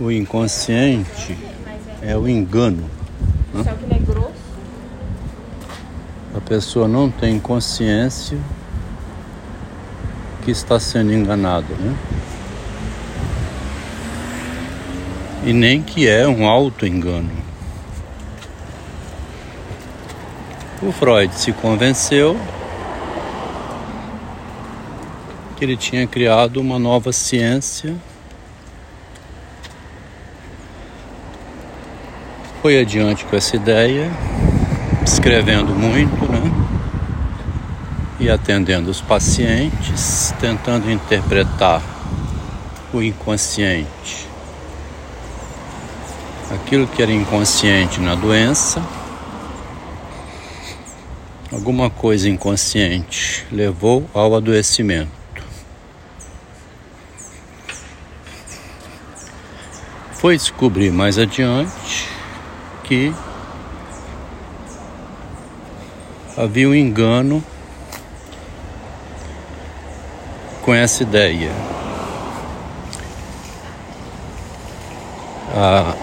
O inconsciente é o engano. Né? Só que ele é grosso. A pessoa não tem consciência que está sendo enganada, né? E nem que é um auto-engano. O Freud se convenceu que ele tinha criado uma nova ciência Foi adiante com essa ideia, escrevendo muito, né? E atendendo os pacientes, tentando interpretar o inconsciente. Aquilo que era inconsciente na doença, alguma coisa inconsciente levou ao adoecimento. Foi descobrir mais adiante que havia um engano com essa ideia. A,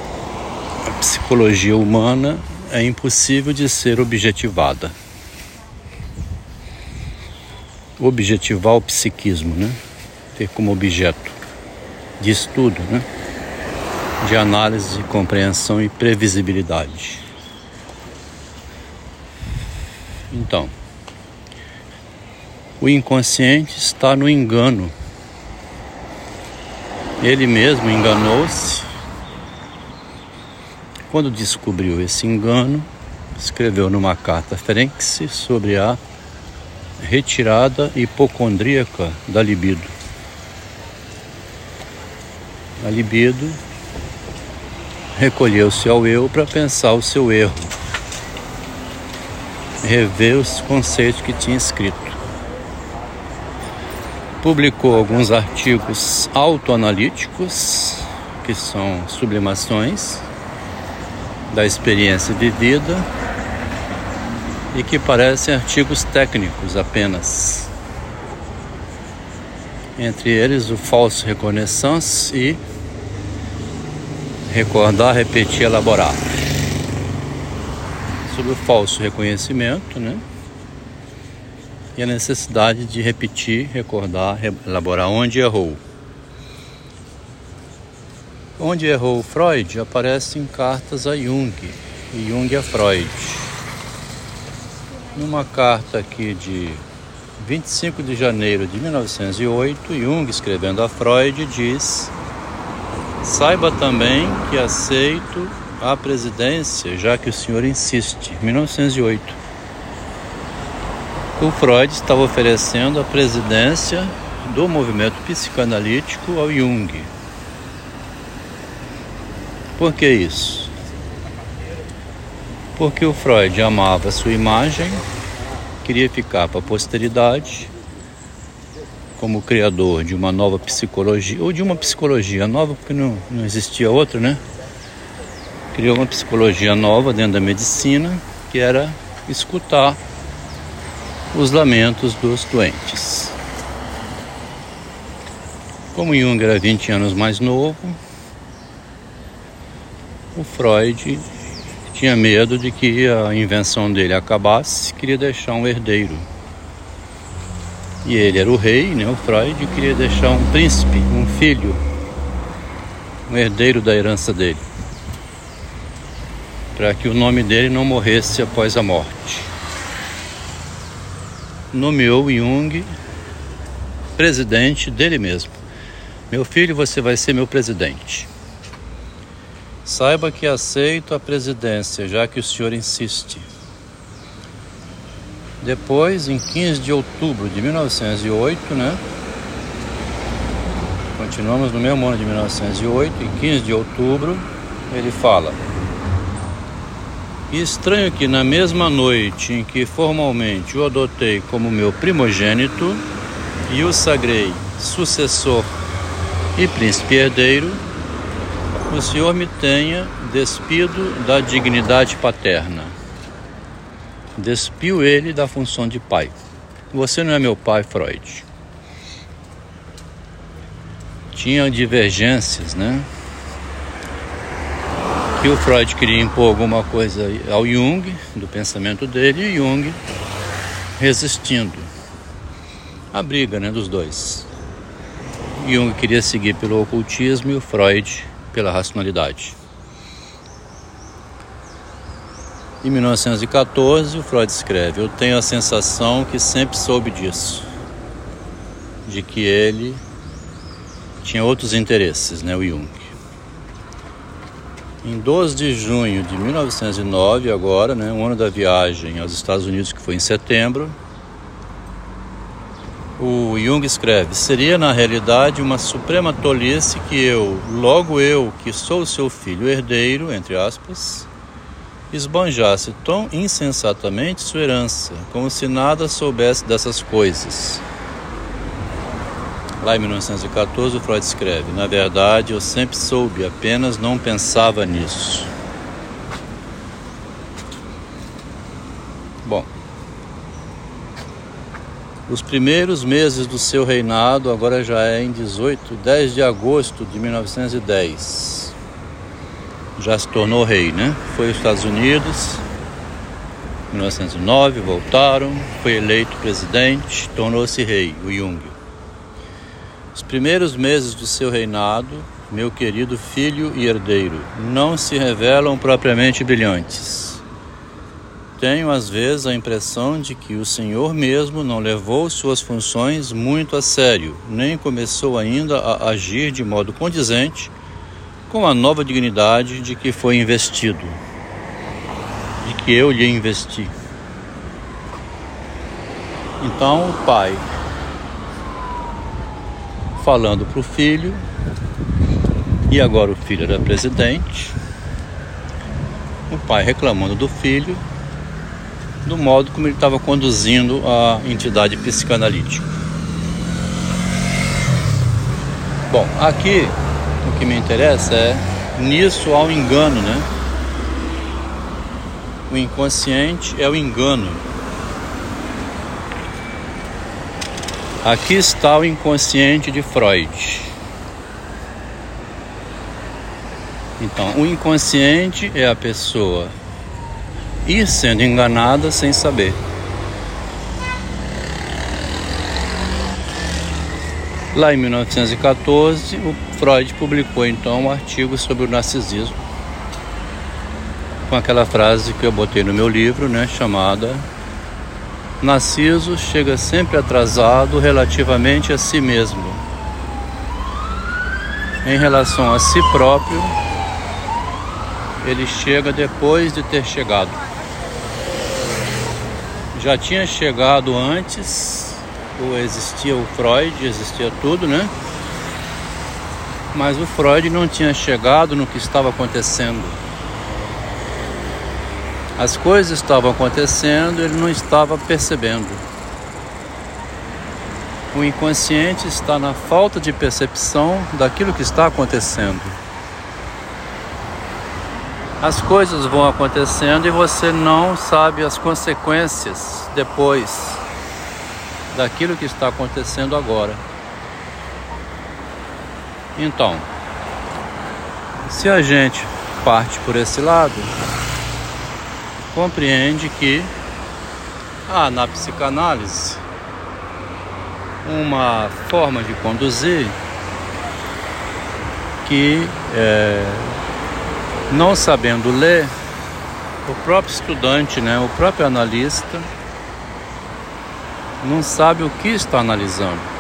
psicologia humana é impossível de ser objetivada. Objetivar o psiquismo, né? Ter como objeto de estudo, né? De análise, compreensão e previsibilidade. Então, o inconsciente está no engano. Ele mesmo enganou-se. Quando descobriu esse engano, escreveu numa carta Ferenczi sobre a retirada hipocondríaca da libido. A libido recolheu-se ao eu para pensar o seu erro, rever os conceitos que tinha escrito. Publicou alguns artigos autoanalíticos, que são sublimações da experiência vivida e que parecem artigos técnicos apenas. Entre eles o falso reconnaissance e recordar, repetir, elaborar. Sobre o falso reconhecimento, né? E a necessidade de repetir, recordar, elaborar onde errou. Onde errou Freud aparece em cartas a Jung e Jung a Freud. Numa carta aqui de 25 de janeiro de 1908, Jung escrevendo a Freud diz Saiba também que aceito a presidência, já que o senhor insiste. 1908. O Freud estava oferecendo a presidência do movimento psicanalítico ao Jung. Por que isso? Porque o Freud amava sua imagem, queria ficar para a posteridade como criador de uma nova psicologia, ou de uma psicologia nova, porque não, não existia outra, né? Criou uma psicologia nova dentro da medicina, que era escutar os lamentos dos doentes. Como Jung era 20 anos mais novo, o Freud tinha medo de que a invenção dele acabasse, queria deixar um herdeiro e ele era o rei, né? O Freud queria deixar um príncipe, um filho, um herdeiro da herança dele, para que o nome dele não morresse após a morte. Nomeou Jung presidente dele mesmo. Meu filho, você vai ser meu presidente. Saiba que aceito a presidência, já que o senhor insiste. Depois, em 15 de outubro de 1908, né? Continuamos no mesmo ano de 1908, em 15 de outubro, ele fala: Estranho que na mesma noite em que formalmente o adotei como meu primogênito e o sagrei sucessor e príncipe herdeiro, o Senhor me tenha despido da dignidade paterna despiu ele da função de pai. Você não é meu pai, Freud. Tinha divergências, né? que o Freud queria impor alguma coisa ao Jung, do pensamento dele, e Jung resistindo. A briga né, dos dois. Jung queria seguir pelo ocultismo e o Freud pela racionalidade. Em 1914, o Freud escreve: Eu tenho a sensação que sempre soube disso, de que ele tinha outros interesses, né, o Jung. Em 12 de junho de 1909, agora, né, um ano da viagem aos Estados Unidos, que foi em setembro, o Jung escreve: Seria na realidade uma suprema tolice que eu, logo eu, que sou seu filho herdeiro, entre aspas, esbanjasse tão insensatamente sua herança, como se nada soubesse dessas coisas. Lá em 1914, o Freud escreve: Na verdade, eu sempre soube, apenas não pensava nisso. Bom, os primeiros meses do seu reinado, agora já é em 18, 10 de agosto de 1910. Já se tornou rei, né? Foi aos Estados Unidos, 1909, voltaram, foi eleito presidente, tornou-se rei, o Jung. Os primeiros meses do seu reinado, meu querido filho e herdeiro, não se revelam propriamente brilhantes tenho às vezes a impressão de que o Senhor mesmo não levou suas funções muito a sério, nem começou ainda a agir de modo condizente com a nova dignidade de que foi investido, de que eu lhe investi. Então o pai, falando para o filho, e agora o filho era presidente, o pai reclamando do filho, do modo como ele estava conduzindo a entidade psicanalítica. Bom, aqui o que me interessa é nisso há um engano, né? O inconsciente é o engano. Aqui está o inconsciente de Freud. Então, o inconsciente é a pessoa ir sendo enganada sem saber. Lá em 1914, o Freud publicou então um artigo sobre o narcisismo, com aquela frase que eu botei no meu livro, né, chamada Narciso chega sempre atrasado relativamente a si mesmo. Em relação a si próprio, ele chega depois de ter chegado já tinha chegado antes, ou existia o Freud, existia tudo, né? Mas o Freud não tinha chegado no que estava acontecendo. As coisas estavam acontecendo, ele não estava percebendo. O inconsciente está na falta de percepção daquilo que está acontecendo as coisas vão acontecendo e você não sabe as consequências depois daquilo que está acontecendo agora. Então, se a gente parte por esse lado, compreende que há na psicanálise uma forma de conduzir que é, não sabendo ler, o próprio estudante, né, o próprio analista, não sabe o que está analisando.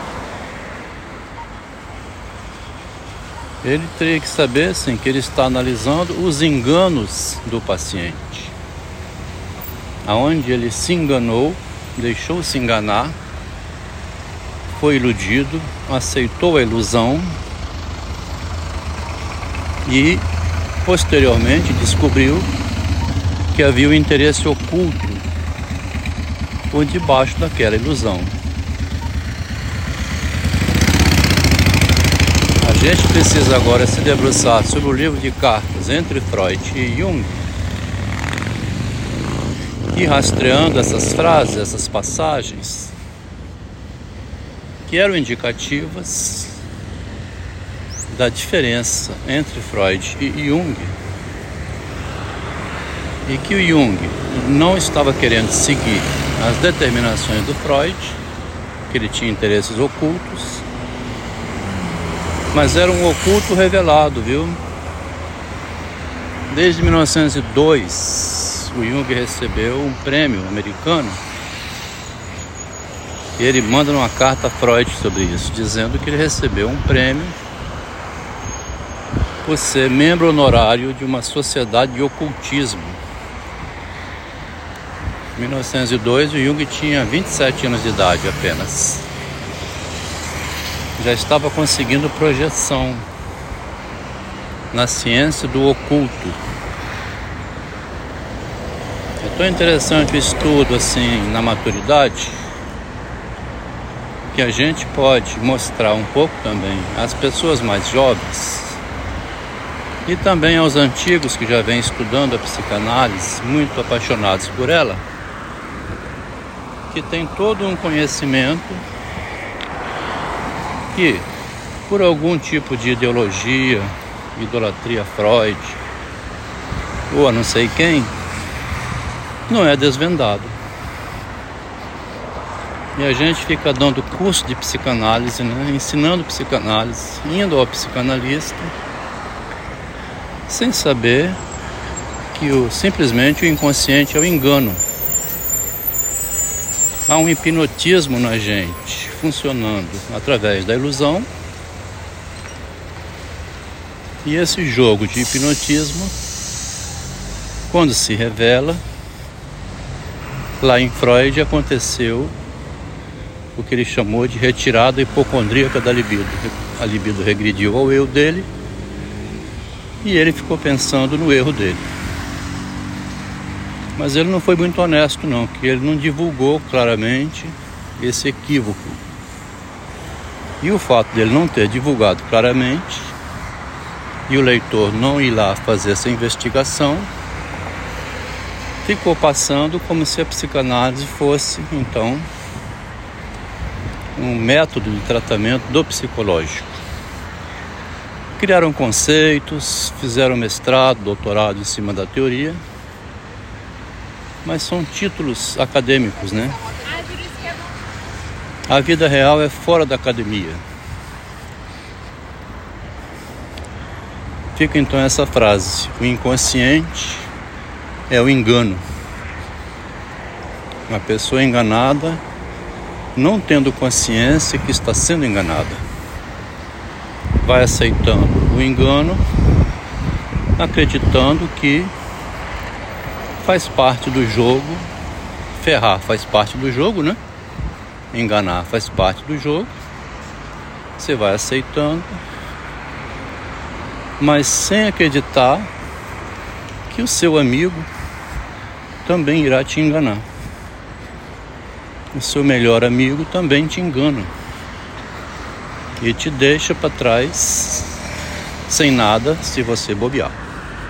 Ele teria que saber, sim, que ele está analisando os enganos do paciente. Aonde ele se enganou, deixou se enganar, foi iludido, aceitou a ilusão e posteriormente descobriu que havia um interesse oculto por debaixo daquela ilusão. Gente precisa agora se debruçar sobre o livro de cartas entre Freud e Jung e rastreando essas frases, essas passagens que eram indicativas da diferença entre Freud e Jung e que o Jung não estava querendo seguir as determinações do Freud, que ele tinha interesses ocultos, mas era um oculto revelado, viu? Desde 1902, o Jung recebeu um prêmio americano e ele manda uma carta a Freud sobre isso, dizendo que ele recebeu um prêmio por ser membro honorário de uma sociedade de ocultismo. Em 1902, o Jung tinha 27 anos de idade apenas. Já estava conseguindo projeção na ciência do oculto. É tão interessante o estudo assim na maturidade que a gente pode mostrar um pouco também às pessoas mais jovens e também aos antigos que já vêm estudando a psicanálise, muito apaixonados por ela, que tem todo um conhecimento que, por algum tipo de ideologia, idolatria Freud, ou a não sei quem, não é desvendado. E a gente fica dando curso de psicanálise, né? ensinando psicanálise, indo ao psicanalista sem saber que o, simplesmente o inconsciente é o engano. Há um hipnotismo na gente funcionando através da ilusão. E esse jogo de hipnotismo, quando se revela, lá em Freud aconteceu o que ele chamou de retirada hipocondríaca da libido. A libido regrediu ao eu dele e ele ficou pensando no erro dele. Mas ele não foi muito honesto não, que ele não divulgou claramente esse equívoco. E o fato dele não ter divulgado claramente e o leitor não ir lá fazer essa investigação, ficou passando como se a psicanálise fosse então um método de tratamento do psicológico. Criaram conceitos, fizeram mestrado, doutorado em cima da teoria, mas são títulos acadêmicos, né? A vida real é fora da academia. Fica então essa frase: o inconsciente é o engano. Uma pessoa enganada, não tendo consciência que está sendo enganada vai aceitando o engano, acreditando que faz parte do jogo, ferrar faz parte do jogo, né? Enganar faz parte do jogo. Você vai aceitando, mas sem acreditar que o seu amigo também irá te enganar. O seu melhor amigo também te engana e te deixa para trás sem nada se você bobear.